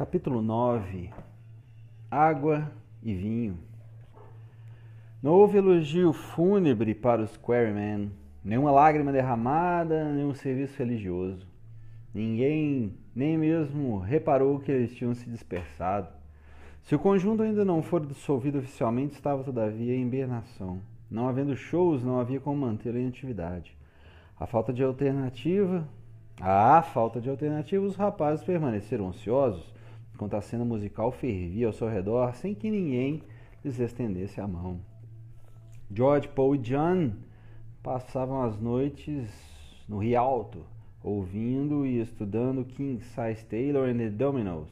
Capítulo 9 Água e Vinho Não houve elogio fúnebre para os Quarrymen, nenhuma lágrima derramada, nenhum serviço religioso. Ninguém nem mesmo reparou que eles tinham se dispersado. Se o conjunto ainda não for dissolvido oficialmente, estava todavia em hibernação. Não havendo shows, não havia como mantê-lo em atividade. A falta de alternativa. À falta de alternativa, os rapazes permaneceram ansiosos, enquanto a cena musical fervia ao seu redor sem que ninguém lhes estendesse a mão. George, Paul e John passavam as noites no Rialto, ouvindo e estudando King Size Taylor and the Dominoes,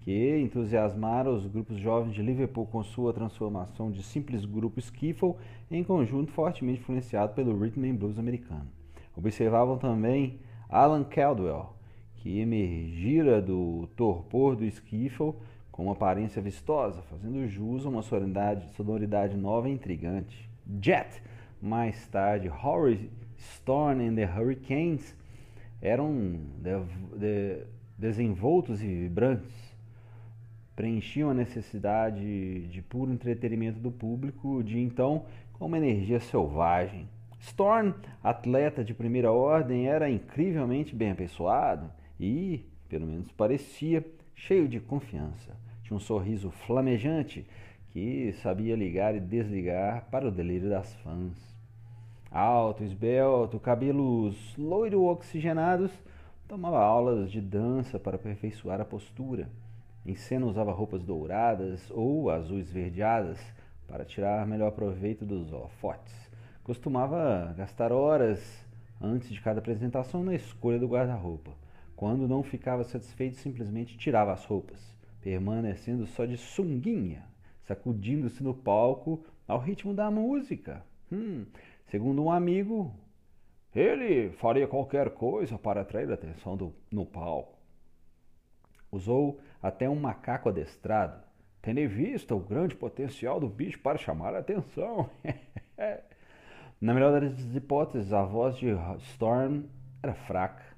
que entusiasmaram os grupos jovens de Liverpool com sua transformação de simples grupo skiffle em conjunto fortemente influenciado pelo rhythm and blues americano. Observavam também Alan Caldwell, que emergira do torpor do skiffle com uma aparência vistosa, fazendo jus a uma sonoridade, sonoridade nova e intrigante. Jet, mais tarde Horace Storm and the Hurricanes, eram de, de, desenvoltos e vibrantes, preenchiam a necessidade de puro entretenimento do público de então com uma energia selvagem. Storm, atleta de primeira ordem, era incrivelmente bem apessoado e, pelo menos parecia, cheio de confiança. Tinha um sorriso flamejante que sabia ligar e desligar para o delírio das fãs. Alto, esbelto, cabelos loiro-oxigenados, tomava aulas de dança para aperfeiçoar a postura. Em cena usava roupas douradas ou azuis verdeadas para tirar melhor proveito dos holofotes. Costumava gastar horas antes de cada apresentação na escolha do guarda-roupa. Quando não ficava satisfeito, simplesmente tirava as roupas, permanecendo só de sunguinha, sacudindo-se no palco ao ritmo da música. Hum, Segundo um amigo, ele faria qualquer coisa para atrair a atenção do, no palco. Usou até um macaco adestrado, tendo em vista o grande potencial do bicho para chamar a atenção. Na melhor das hipóteses, a voz de Storm era fraca.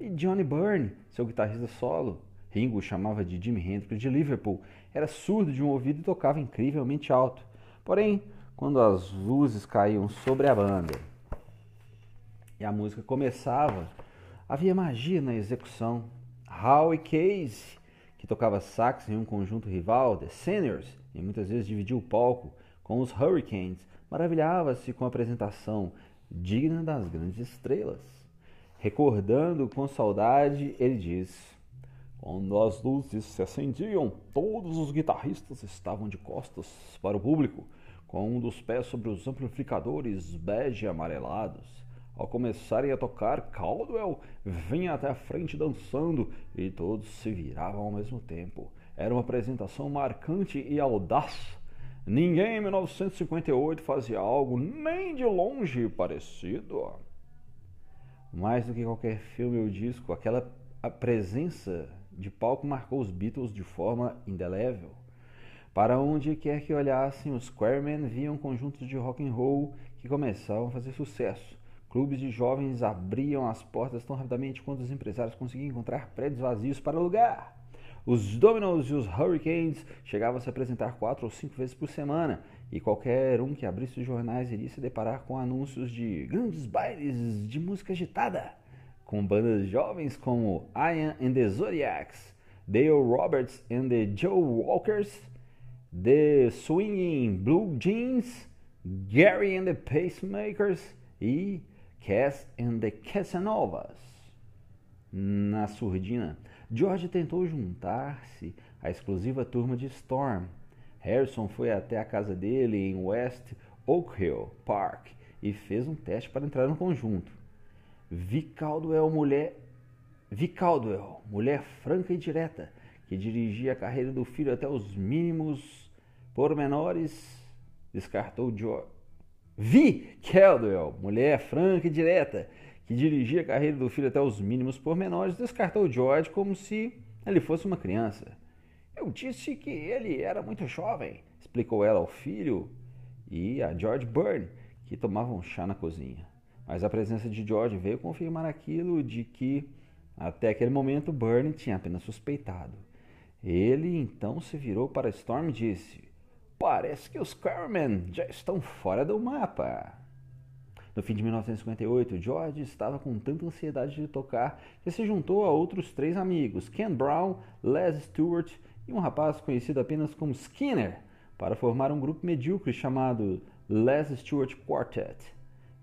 E Johnny Byrne, seu guitarrista solo, Ringo o chamava de Jimi Hendrix de Liverpool, era surdo de um ouvido e tocava incrivelmente alto. Porém, quando as luzes caíam sobre a banda e a música começava, havia magia na execução. Howie Case, que tocava sax em um conjunto rival, The Seniors, e muitas vezes dividia o palco com os Hurricanes, maravilhava-se com a apresentação digna das grandes estrelas. Recordando com saudade, ele diz: Quando as luzes se acendiam, todos os guitarristas estavam de costas para o público com um dos pés sobre os amplificadores bege amarelados. Ao começarem a tocar, Caldwell vinha até a frente dançando e todos se viravam ao mesmo tempo. Era uma apresentação marcante e audaz. Ninguém em 1958 fazia algo nem de longe parecido. Mais do que qualquer filme ou disco, aquela presença de palco marcou os Beatles de forma indelével. Para onde quer que olhassem, os Squaremen viam conjuntos de rock and roll que começavam a fazer sucesso. Clubes de jovens abriam as portas tão rapidamente quanto os empresários conseguiam encontrar prédios vazios para alugar. Os Dominoes e os Hurricanes chegavam a se apresentar quatro ou cinco vezes por semana, e qualquer um que abrisse os jornais iria se deparar com anúncios de grandes bailes de música agitada, com bandas jovens como Ian and the Zodiacs, Dale Roberts and the Joe Walkers, The Swinging Blue Jeans, Gary and the Pacemakers e Cass and the Casanovas. Na surdina, George tentou juntar-se à exclusiva turma de Storm. Harrison foi até a casa dele em West Oak Hill Park e fez um teste para entrar no conjunto. Vi Caldwell, mulher, Vi Caldwell, mulher franca e direta, que dirigia a carreira do filho até os mínimos pormenores, descartou George. Vi Caldwell, mulher franca e direta, que dirigia a carreira do filho até os mínimos pormenores, descartou George como se ele fosse uma criança. Eu disse que ele era muito jovem, explicou ela ao filho e a George Byrne, que tomavam chá na cozinha. Mas a presença de George veio confirmar aquilo de que, até aquele momento, Byrne tinha apenas suspeitado. Ele então se virou para Storm e disse: Parece que os Carmen já estão fora do mapa. No fim de 1958, George estava com tanta ansiedade de tocar que se juntou a outros três amigos, Ken Brown, Les Stewart e um rapaz conhecido apenas como Skinner, para formar um grupo medíocre chamado Les Stewart Quartet.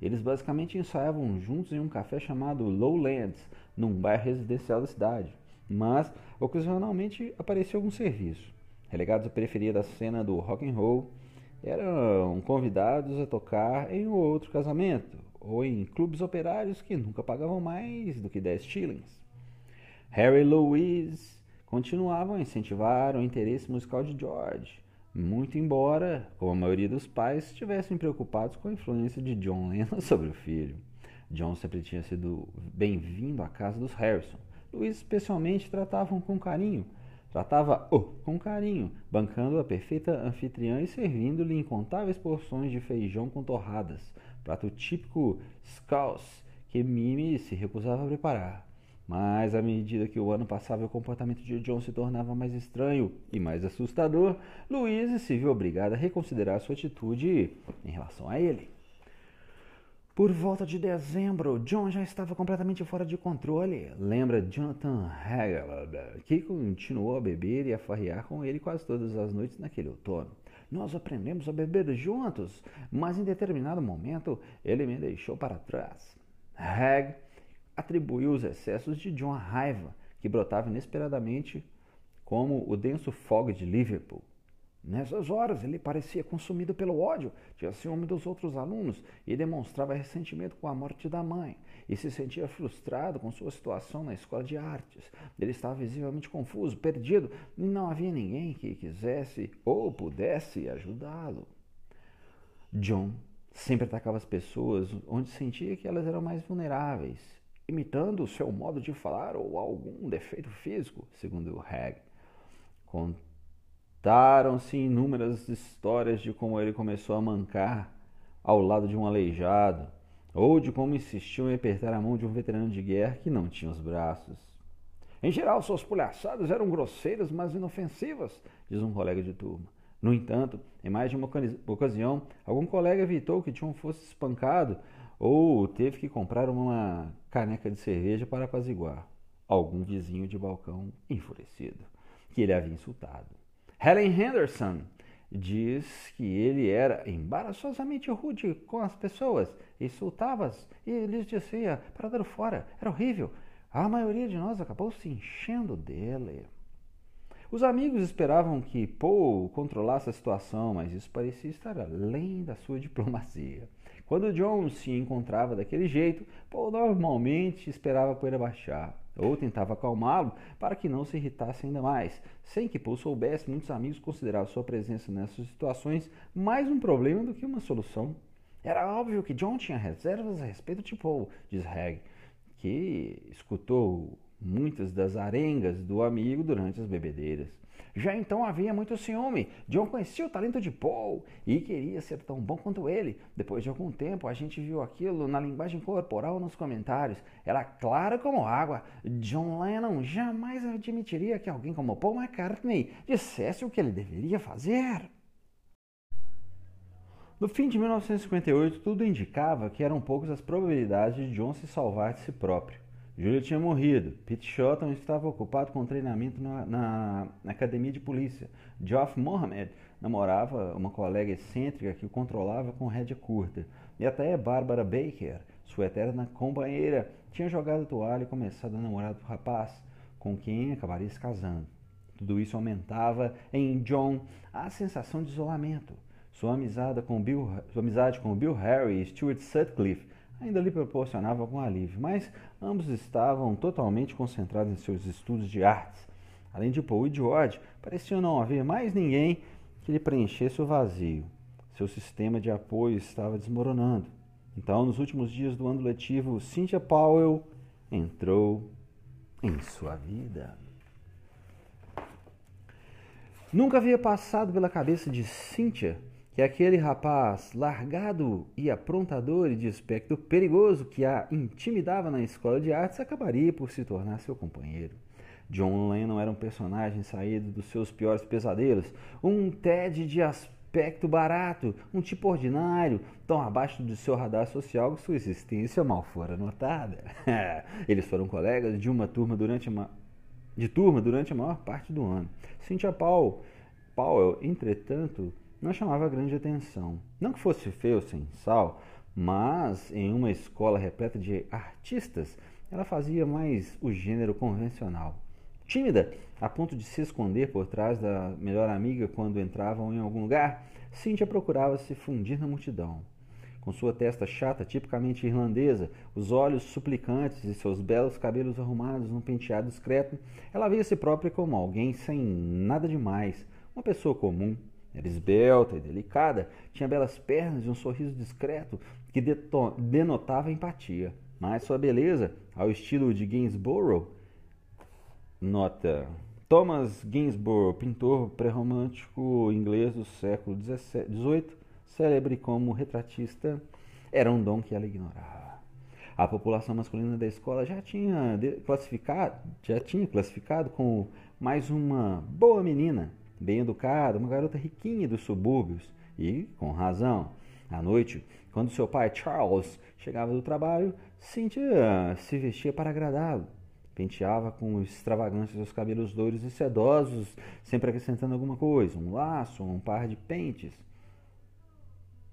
Eles basicamente ensaiavam juntos em um café chamado Lowlands, num bairro residencial da cidade, mas ocasionalmente aparecia algum serviço. Relegados à periferia da cena do rock and roll, eram convidados a tocar em um outro casamento ou em clubes operários que nunca pagavam mais do que 10 shillings. Harry Louise continuavam a incentivar o interesse musical de George, muito embora, como a maioria dos pais, estivessem preocupados com a influência de John Lennon sobre o filho. John sempre tinha sido bem-vindo à casa dos Harrison. Louise especialmente tratavam com carinho, Tratava-o com carinho, bancando a perfeita anfitriã e servindo-lhe incontáveis porções de feijão com torradas, prato típico scouse que Mimi se recusava a preparar. Mas à medida que o ano passava e o comportamento de John se tornava mais estranho e mais assustador, Louise se viu obrigada a reconsiderar sua atitude em relação a ele. Por volta de dezembro, John já estava completamente fora de controle. Lembra Jonathan Hagel, que continuou a beber e a farrear com ele quase todas as noites naquele outono. Nós aprendemos a beber juntos, mas em determinado momento ele me deixou para trás. Hag atribuiu os excessos de John à raiva, que brotava inesperadamente como o denso fog de Liverpool. Nessas horas, ele parecia consumido pelo ódio, tinha ciúme dos outros alunos e demonstrava ressentimento com a morte da mãe. E se sentia frustrado com sua situação na escola de artes. Ele estava visivelmente confuso, perdido, e não havia ninguém que quisesse ou pudesse ajudá-lo. John sempre atacava as pessoas onde sentia que elas eram mais vulneráveis, imitando o seu modo de falar ou algum defeito físico, segundo Hag. Contaram-se inúmeras histórias de como ele começou a mancar ao lado de um aleijado, ou de como insistiu em apertar a mão de um veterano de guerra que não tinha os braços. Em geral, suas palhaçadas eram grosseiras, mas inofensivas, diz um colega de turma. No entanto, em mais de uma ocasião, algum colega evitou que John fosse espancado ou teve que comprar uma caneca de cerveja para apaziguar algum vizinho de balcão enfurecido que ele havia insultado. Helen Henderson diz que ele era embaraçosamente rude com as pessoas, insultava-as e lhes dizia para dar fora. Era horrível. A maioria de nós acabou se enchendo dele. Os amigos esperavam que Paul controlasse a situação, mas isso parecia estar além da sua diplomacia. Quando John se encontrava daquele jeito, Paul normalmente esperava a poeira baixar ou tentava acalmá-lo para que não se irritasse ainda mais. Sem que Paul soubesse, muitos amigos consideravam sua presença nessas situações mais um problema do que uma solução. Era óbvio que John tinha reservas a respeito de Paul, diz Hag, que escutou muitas das arengas do amigo durante as bebedeiras. Já então havia muito ciúme. John conhecia o talento de Paul e queria ser tão bom quanto ele. Depois de algum tempo, a gente viu aquilo na linguagem corporal nos comentários. Era claro como água. John Lennon jamais admitiria que alguém como Paul McCartney dissesse o que ele deveria fazer. No fim de 1958, tudo indicava que eram poucas as probabilidades de John se salvar de si próprio. Júlio tinha morrido. Pete Shotton estava ocupado com treinamento na, na, na, academia de polícia. Geoff Mohammed namorava uma colega excêntrica que o controlava com rédea curta. E até Barbara Baker, sua eterna companheira, tinha jogado a toalha e começado a namorar do rapaz, com quem acabaria se casando. Tudo isso aumentava em John a sensação de isolamento. Sua amizade com Bill, sua amizade com Bill Harry e Stuart Sutcliffe ainda lhe proporcionava algum alívio, mas ambos estavam totalmente concentrados em seus estudos de artes. Além de Paul e George, parecia não haver mais ninguém que lhe preenchesse o vazio. Seu sistema de apoio estava desmoronando. Então, nos últimos dias do ano letivo, Cynthia Powell entrou em sua vida. Nunca havia passado pela cabeça de Cynthia que aquele rapaz largado e aprontador e de aspecto perigoso que a intimidava na escola de artes acabaria por se tornar seu companheiro. John Lennon era um personagem saído dos seus piores pesadelos, um Ted de aspecto barato, um tipo ordinário, tão abaixo do seu radar social que sua existência mal fora notada. Eles foram colegas de uma turma durante uma de turma durante a maior parte do ano. Cynthia Paul, Powell, entretanto, não chamava grande atenção. Não que fosse feio sem sal, mas em uma escola repleta de artistas, ela fazia mais o gênero convencional. Tímida, a ponto de se esconder por trás da melhor amiga quando entravam em algum lugar, Cynthia procurava se fundir na multidão. Com sua testa chata, tipicamente irlandesa, os olhos suplicantes e seus belos cabelos arrumados num penteado discreto, ela via se própria como alguém sem nada demais, uma pessoa comum. Era esbelta e delicada, tinha belas pernas e um sorriso discreto que denotava empatia. Mas sua beleza, ao estilo de Gainsborough, nota Thomas Gainsborough, pintor pré-romântico inglês do século XVIII, célebre como retratista, era um dom que ela ignorava. A população masculina da escola já tinha classificado, já tinha classificado como mais uma boa menina, bem educada, uma garota riquinha dos subúrbios, e com razão. À noite, quando seu pai Charles chegava do trabalho, Cynthia se vestia para agradá-lo. Penteava com extravagância seus cabelos loiros e sedosos, sempre acrescentando alguma coisa, um laço, um par de pentes.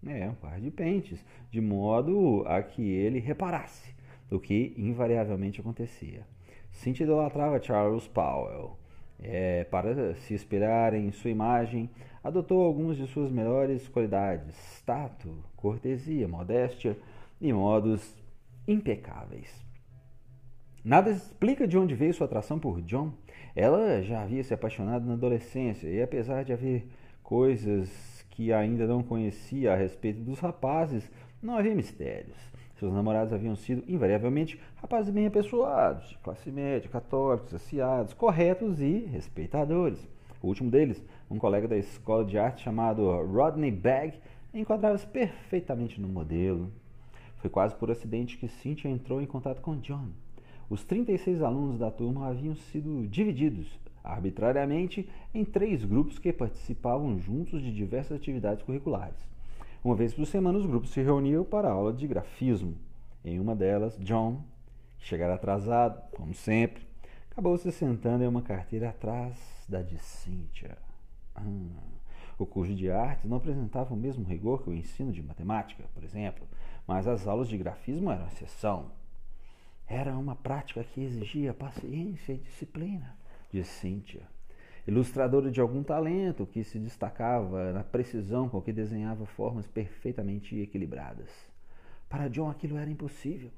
É, um par de pentes, de modo a que ele reparasse, o que invariavelmente acontecia. Cynthia idolatrava Charles Powell. É, para se espelhar em sua imagem, adotou algumas de suas melhores qualidades: tato, cortesia, modéstia e modos impecáveis. Nada explica de onde veio sua atração por John. Ela já havia se apaixonado na adolescência e, apesar de haver coisas que ainda não conhecia a respeito dos rapazes, não havia mistérios. Seus namorados haviam sido, invariavelmente, rapazes bem apessoados, de classe média, católicos, aciados, corretos e respeitadores. O último deles, um colega da escola de arte chamado Rodney Bagg, enquadrava-se perfeitamente no modelo. Foi quase por acidente que Cynthia entrou em contato com John. Os 36 alunos da turma haviam sido divididos arbitrariamente em três grupos que participavam juntos de diversas atividades curriculares. Uma vez por semana, os grupos se reuniam para a aula de grafismo. Em uma delas, John, que chegara atrasado, como sempre, acabou se sentando em uma carteira atrás da de Cynthia. Hum. O curso de artes não apresentava o mesmo rigor que o ensino de matemática, por exemplo, mas as aulas de grafismo eram exceção. Era uma prática que exigia paciência e disciplina de Cíntia, ilustradora de algum talento que se destacava na precisão com que desenhava formas perfeitamente equilibradas. Para John aquilo era impossível.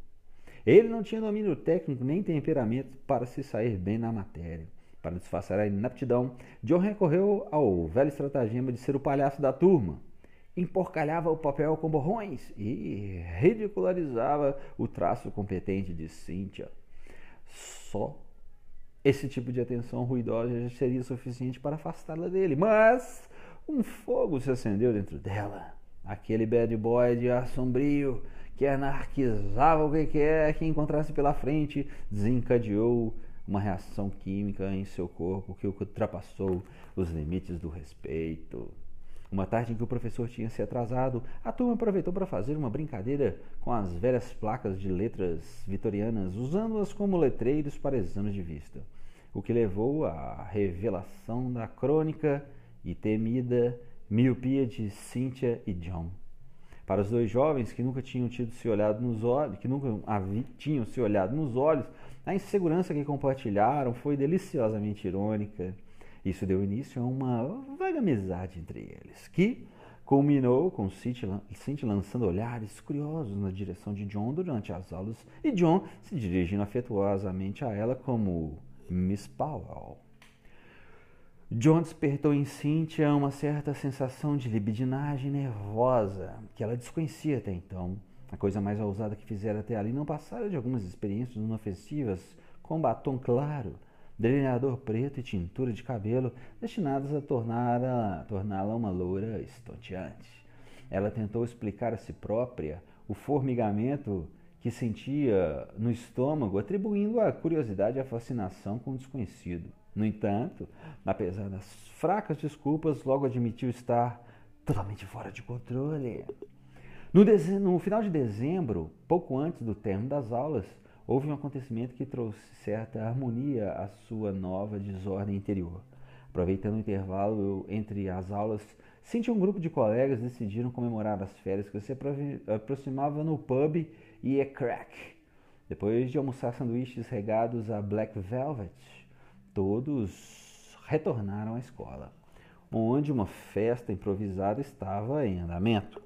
Ele não tinha domínio técnico nem temperamento para se sair bem na matéria. Para disfarçar a inaptidão, John recorreu ao velho estratagema de ser o palhaço da turma. Emporcalhava o papel com borrões e ridicularizava o traço competente de Cynthia. Só esse tipo de atenção ruidosa já seria suficiente para afastá-la dele, mas um fogo se acendeu dentro dela. Aquele bad boy de ar sombrio que anarquizava o que quer que encontrasse pela frente desencadeou uma reação química em seu corpo que ultrapassou os limites do respeito. Uma tarde em que o professor tinha se atrasado, a turma aproveitou para fazer uma brincadeira com as velhas placas de letras vitorianas, usando-as como letreiros para exames de vista o que levou à revelação da crônica e temida miopia de Cynthia e John. Para os dois jovens que nunca tinham tido se olhado nos olhos, que nunca tinham se olhado nos olhos, a insegurança que compartilharam foi deliciosamente irônica. Isso deu início a uma vaga amizade entre eles, que culminou com Cynthia lançando olhares curiosos na direção de John durante as aulas e John se dirigindo afetuosamente a ela como Miss Powell. John despertou em Cynthia uma certa sensação de libidinagem nervosa que ela desconhecia até então. A coisa mais ousada que fizera até ali não passara de algumas experiências inofensivas com batom claro, delineador preto e tintura de cabelo destinadas a torná-la torná uma loura estonteante. Ela tentou explicar a si própria o formigamento que sentia no estômago, atribuindo a curiosidade a fascinação com o desconhecido. No entanto, apesar das fracas desculpas, logo admitiu estar totalmente fora de controle. No, no, final de dezembro, pouco antes do término das aulas, houve um acontecimento que trouxe certa harmonia à sua nova desordem interior. Aproveitando o intervalo entre as aulas, Cintia e um grupo de colegas decidiram comemorar as férias que se aproximava no pub e é crack. Depois de almoçar sanduíches regados a black velvet, todos retornaram à escola, onde uma festa improvisada estava em andamento.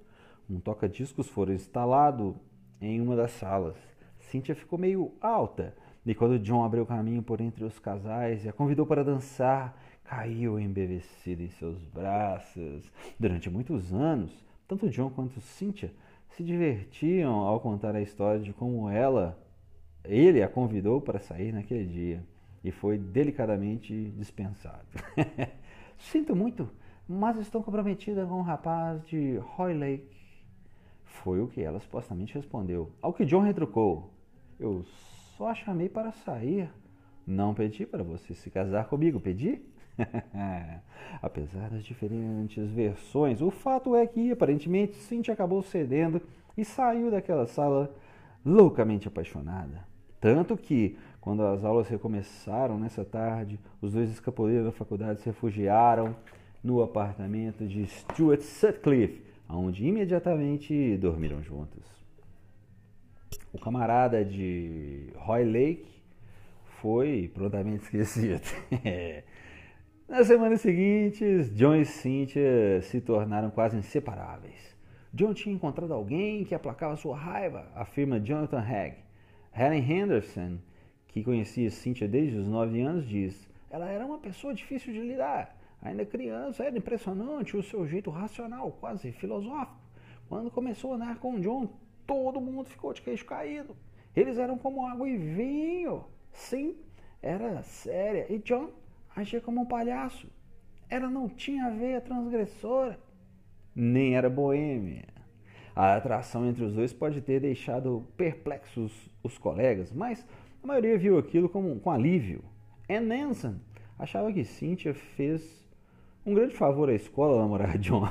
Um toca-discos foi instalado em uma das salas. Cynthia ficou meio alta e quando John abriu caminho por entre os casais e a convidou para dançar, caiu embevecida em seus braços. Durante muitos anos, tanto John quanto Cynthia se divertiam ao contar a história de como ela, ele a convidou para sair naquele dia e foi delicadamente dispensado. Sinto muito, mas estou comprometida com um rapaz de Roy Lake. Foi o que ela supostamente respondeu. Ao que John retrucou: Eu só a chamei para sair. Não pedi para você se casar comigo, pedi? Apesar das diferentes versões, o fato é que aparentemente Cintia acabou cedendo e saiu daquela sala loucamente apaixonada. Tanto que, quando as aulas recomeçaram nessa tarde, os dois escapuleiros da faculdade se refugiaram no apartamento de Stuart Sutcliffe, onde imediatamente dormiram juntos. O camarada de Roy Lake foi prontamente esquecido. Nas semanas seguintes, John e Cynthia se tornaram quase inseparáveis. John tinha encontrado alguém que aplacava sua raiva, afirma Jonathan Hagg. Helen Henderson, que conhecia Cynthia desde os nove anos, diz: Ela era uma pessoa difícil de lidar. Ainda criança, era impressionante o seu jeito racional, quase filosófico. Quando começou a andar com John, todo mundo ficou de queixo caído. Eles eram como água e vinho. Sim, era séria. E John agia como um palhaço. Ela não tinha veia transgressora, nem era boêmia. A atração entre os dois pode ter deixado perplexos os colegas, mas a maioria viu aquilo com, com alívio. Ann Nansen achava que Cynthia fez um grande favor à escola namorar John.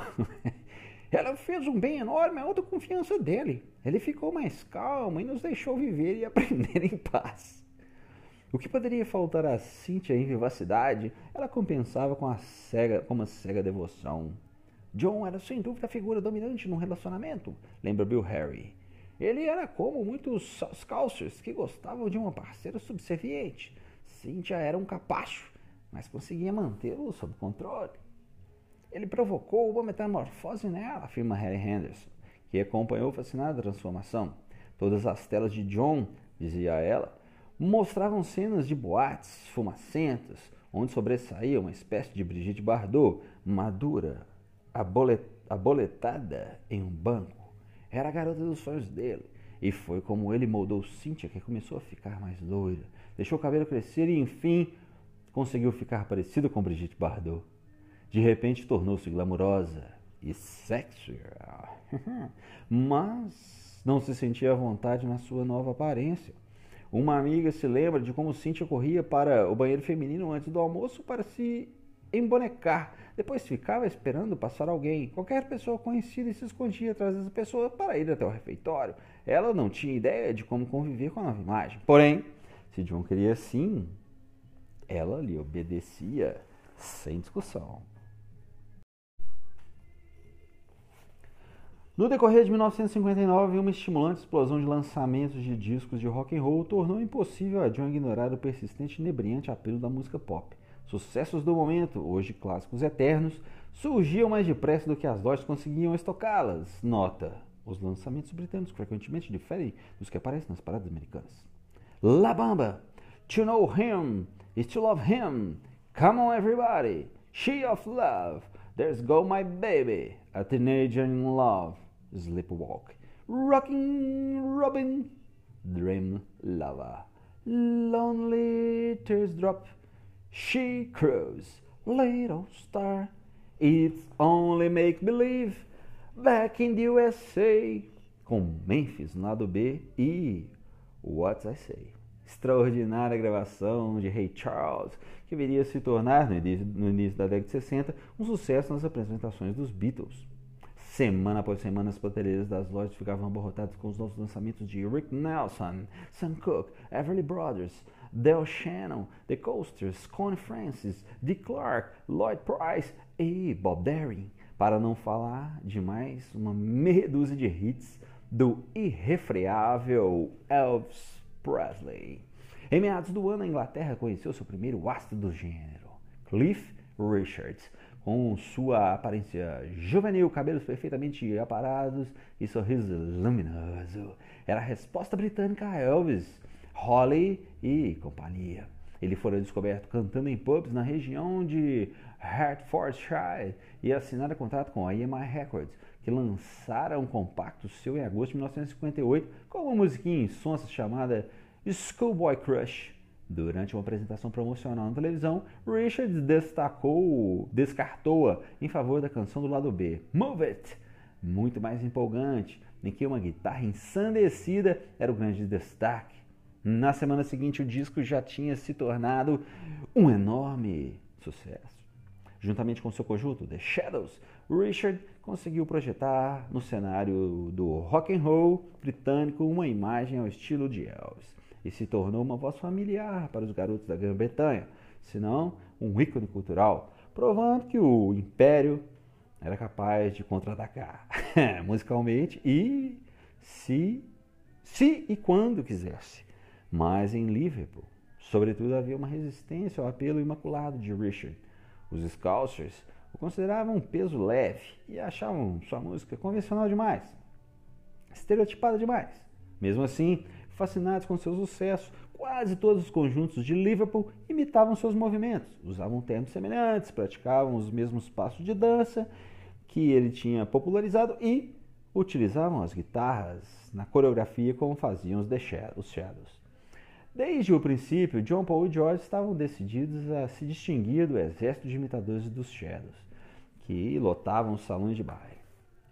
Ela fez um bem enorme à autoconfiança dele. Ele ficou mais calmo e nos deixou viver e aprender em paz. O que poderia faltar a Cynthia em vivacidade, ela compensava com, a cega, com uma cega devoção. John era sem dúvida a figura dominante num relacionamento, lembra Bill Harry. Ele era como muitos Scousers que gostavam de uma parceira subserviente. Cynthia era um capacho, mas conseguia mantê-lo sob controle. Ele provocou uma metamorfose nela, afirma Harry Henderson, que acompanhou fascinada a transformação. Todas as telas de John, dizia ela, mostravam cenas de boates fumacentas, onde sobressaía uma espécie de Brigitte Bardot, madura, aboletada em um banco. Era a garota dos sonhos dele, e foi como ele moldou Cynthia que começou a ficar mais loira, deixou o cabelo crescer e, enfim, conseguiu ficar parecido com Brigitte Bardot. De repente tornou-se glamurosa e sexy, mas não se sentia à vontade na sua nova aparência. Uma amiga se lembra de como Cynthia corria para o banheiro feminino antes do almoço para se embonecar. Depois ficava esperando passar alguém, qualquer pessoa conhecida, e se escondia atrás dessa pessoa para ir até o refeitório. Ela não tinha ideia de como conviver com a nova imagem. Porém, se John queria sim, ela lhe obedecia sem discussão. No decorrer de 1959, uma estimulante explosão de lançamentos de discos de rock and roll tornou impossível a John ignorar o persistente e inebriante apelo da música pop. Sucessos do momento, hoje clássicos eternos, surgiam mais depressa do que as lojas conseguiam estocá-las. Nota: os lançamentos britânicos frequentemente diferem dos que aparecem nas paradas americanas. La Bamba, To Know Him, Is To Love Him, Come On Everybody, She of Love, There's Go My Baby, A Teenager in Love. Sleepwalk, Rocking Robin, Dream Lover, Lonely Teardrop, She Crows, Little Star, It's Only Make Believe, Back in the USA, com Memphis no lado B e What I Say. Extraordinária gravação de Ray Charles, que viria se tornar, no início, no início da década de 60, um sucesso nas apresentações dos Beatles. Semana após semana, as prateleiras das lojas ficavam abarrotadas com os novos lançamentos de Rick Nelson, Sam Cooke, Everly Brothers, Del Shannon, The Coasters, Connie Francis, Dick Clark, Lloyd Price e Bob Darin, para não falar de mais uma meia dúzia de hits do irrefreável Elvis Presley. Em meados do ano, a Inglaterra conheceu seu primeiro astro do gênero, Cliff Richards, com sua aparência juvenil, cabelos perfeitamente aparados e sorriso luminoso. Era a resposta britânica a Elvis, Holly e companhia. Ele fora descoberto cantando em pubs na região de Hertfordshire e assinara contrato com a EMI Records, que lançara um compacto seu em agosto de 1958 com uma musiquinha sonsa chamada Schoolboy Crush. Durante uma apresentação promocional na televisão, Richards destacou, descartou-a em favor da canção do lado B, Move It, muito mais empolgante, em que uma guitarra ensandecida era o grande destaque. Na semana seguinte, o disco já tinha se tornado um enorme sucesso. Juntamente com seu conjunto, The Shadows, Richard conseguiu projetar no cenário do rock and roll britânico uma imagem ao estilo de Elvis e se tornou uma voz familiar para os garotos da Grã-Bretanha, senão um ícone cultural, provando que o Império era capaz de contra-atacar musicalmente e se, se e quando quisesse. Mas em Liverpool, sobretudo, havia uma resistência ao apelo imaculado de Richard. Os Scousers o consideravam um peso leve e achavam sua música convencional demais, estereotipada demais. Mesmo assim, Fascinados com seu sucesso, quase todos os conjuntos de Liverpool imitavam seus movimentos, usavam termos semelhantes, praticavam os mesmos passos de dança que ele tinha popularizado e utilizavam as guitarras na coreografia como faziam os, The Shadows. Desde o princípio, John Paul e George estavam decididos a se distinguir do exército de imitadores dos Shadows, que lotavam os salões de baile.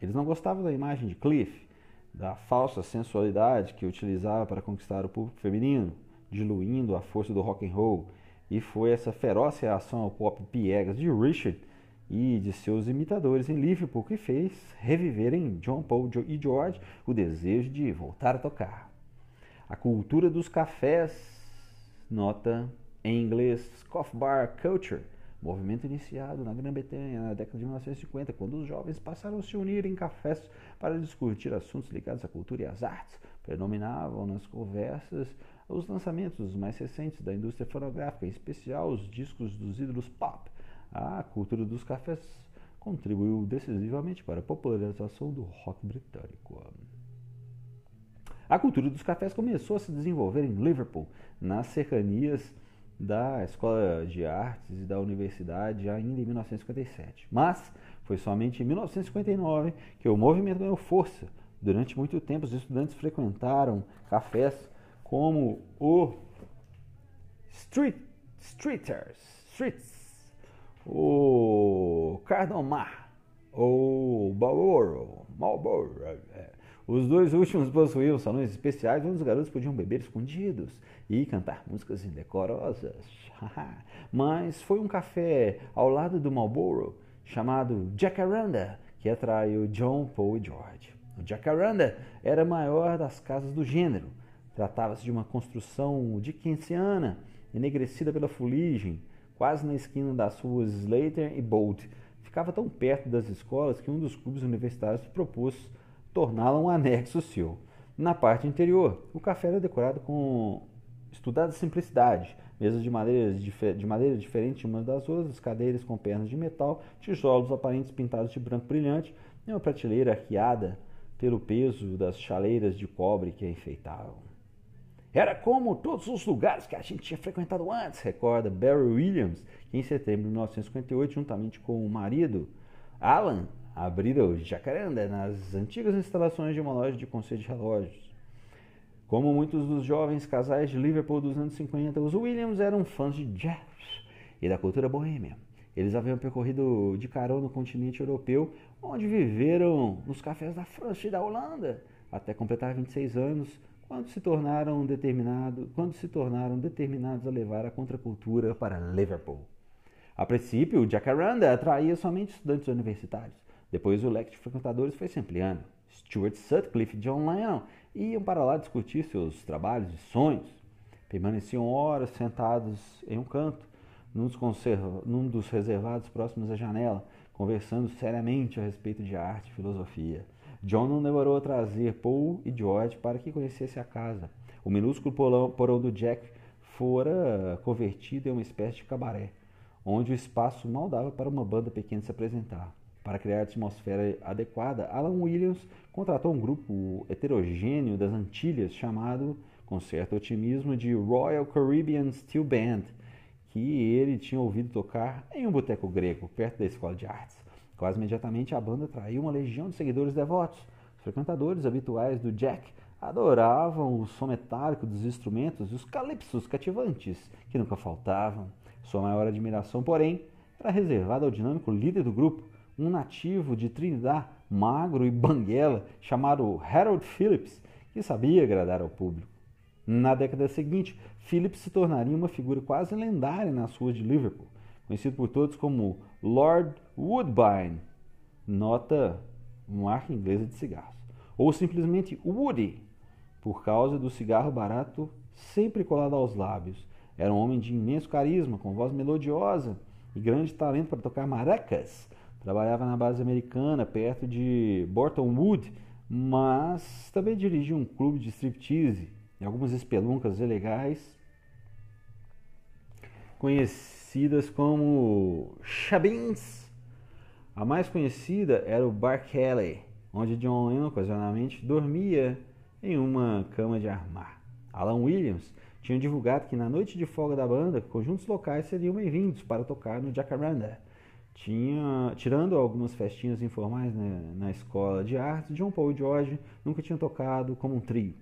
Eles não gostavam da imagem de Cliff, da falsa sensualidade que utilizava para conquistar o público feminino, diluindo a força do rock and roll, e foi essa feroz reação ao pop piegas de Richard e de seus imitadores em Liverpool que fez reviver em John Paul e George o desejo de voltar a tocar. A cultura dos cafés, nota em inglês Coffee Bar Culture, Movimento iniciado na Grã-Bretanha na década de 1950, quando os jovens passaram a se unir em cafés para discutir assuntos ligados à cultura e às artes. Predominavam nas conversas os lançamentos mais recentes da indústria fonográfica, em especial os discos dos ídolos pop. A cultura dos cafés contribuiu decisivamente para a popularização do rock britânico. A cultura dos cafés começou a se desenvolver em Liverpool, nas cercanias da Escola de Artes e da Universidade ainda em 1957. Mas foi somente em 1959 que o movimento ganhou força. Durante muito tempo, os estudantes frequentaram cafés como o Street, Streeters, Streets, o Cardomar, ou Marlboro, Marlboro, é, os dois últimos possuíam salões especiais onde os garotos podiam beber escondidos e cantar músicas indecorosas. Mas foi um café ao lado do Marlboro chamado Jacaranda que atraiu John, Paul e George. O Jacaranda era a maior das casas do gênero. Tratava-se de uma construção dickensiana, enegrecida pela fuligem, quase na esquina das ruas Slater e Bolt. Ficava tão perto das escolas que um dos clubes universitários propôs torná-la um anexo seu. Na parte interior, o café era decorado com estudada simplicidade, mesas de madeira, de madeira diferente umas das outras, cadeiras com pernas de metal, tijolos aparentes pintados de branco brilhante e uma prateleira arqueada pelo peso das chaleiras de cobre que a enfeitavam. Era como todos os lugares que a gente tinha frequentado antes, recorda Barry Williams, que em setembro de 1958, juntamente com o marido Alan, abriram Jacaranda nas antigas instalações de uma loja de conselho de relógios. Como muitos dos jovens casais de Liverpool dos anos 50, os Williams eram fãs de jazz e da cultura boêmia. Eles haviam percorrido de carão no continente europeu, onde viveram nos cafés da França e da Holanda. até completar 26 anos, quando se tornaram, determinado, quando se tornaram determinados a levar a contracultura para Liverpool. A princípio, o Jacaranda atraía somente estudantes universitários. Depois, o leque de frequentadores foi se ampliando. Stuart Sutcliffe e John Lennon iam para lá discutir seus trabalhos e sonhos. Permaneciam horas sentados em um canto, num dos, num dos reservados próximos à janela, conversando seriamente a respeito de arte e filosofia. John não demorou a trazer Paul e George para que conhecesse a casa. O minúsculo porão do Jack fora convertido em uma espécie de cabaré, onde o espaço mal dava para uma banda pequena se apresentar. Para criar a atmosfera adequada, Alan Williams contratou um grupo heterogêneo das Antilhas chamado, com certo otimismo, de Royal Caribbean Steel Band, que ele tinha ouvido tocar em um boteco grego, perto da escola de artes. Quase imediatamente a banda atraiu uma legião de seguidores devotos. Os frequentadores habituais do Jack adoravam o som metálico dos instrumentos e os calipsos cativantes que nunca faltavam. Sua maior admiração, porém, era reservada ao dinâmico líder do grupo, um nativo de Trinidad, magro e banguela, chamado Harold Phillips, que sabia agradar ao público. Na década seguinte, Phillips se tornaria uma figura quase lendária nas ruas de Liverpool, conhecido por todos como Lord Woodbine, nota marca inglesa de cigarros, ou simplesmente Woody, por causa do cigarro barato sempre colado aos lábios. Era um homem de imenso carisma, com voz melodiosa e grande talento para tocar maracas. Trabalhava na base americana, perto de Borton Wood, mas também dirigia um clube de striptease e algumas espeluncas ilegais conhecidas como Chabins. A mais conhecida era o Bar Kelly, onde John Lennon ocasionalmente dormia em uma cama de armar. Alan Williams tinha divulgado que na noite de folga da banda, conjuntos locais seriam bem-vindos para tocar no Jacaranda. Tinha, tirando algumas festinhas informais né, na escola de artes, John Paul e George nunca tinham tocado como um trio.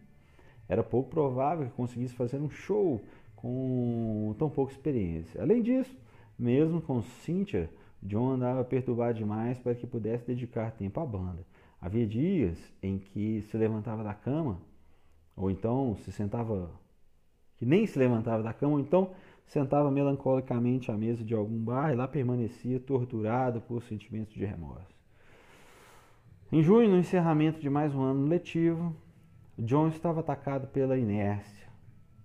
Era pouco provável que conseguisse fazer um show com tão pouca experiência. Além disso, mesmo com Cynthia, John andava perturbado demais para que pudesse dedicar tempo à banda. Havia dias em que se levantava da cama, ou então se sentava, que nem se levantava da cama, ou então sentava melancolicamente à mesa de algum bar e lá permanecia torturado por sentimentos de remorso. Em junho, no encerramento de mais um ano letivo, John estava atacado pela inércia.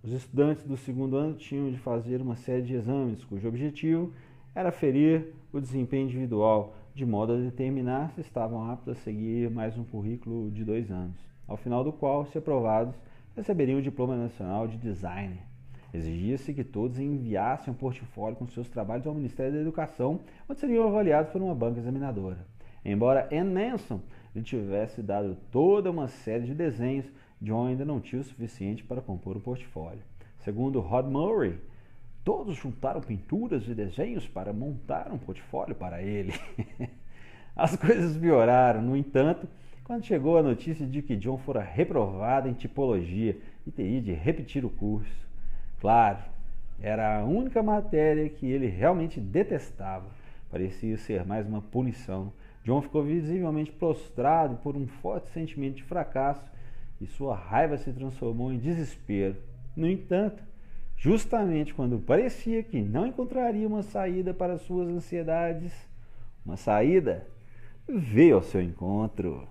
Os estudantes do segundo ano tinham de fazer uma série de exames cujo objetivo era ferir o desempenho individual, de modo a determinar se estavam aptos a seguir mais um currículo de dois anos, ao final do qual, se aprovados, receberiam o Diploma Nacional de Design. Exigia-se que todos enviassem um portfólio com seus trabalhos ao Ministério da Educação, onde seriam avaliados por uma banca examinadora. Embora Anne lhe tivesse dado toda uma série de desenhos, John ainda não tinha o suficiente para compor o portfólio. Segundo Rod Murray, Todos juntaram pinturas e desenhos para montar um portfólio para ele. As coisas pioraram, no entanto, quando chegou a notícia de que John fora reprovado em tipologia e teria de repetir o curso. Claro, era a única matéria que ele realmente detestava. Parecia ser mais uma punição. John ficou visivelmente prostrado por um forte sentimento de fracasso e sua raiva se transformou em desespero. No entanto, justamente quando parecia que não encontraria uma saída para suas ansiedades, uma saída veio ao seu encontro.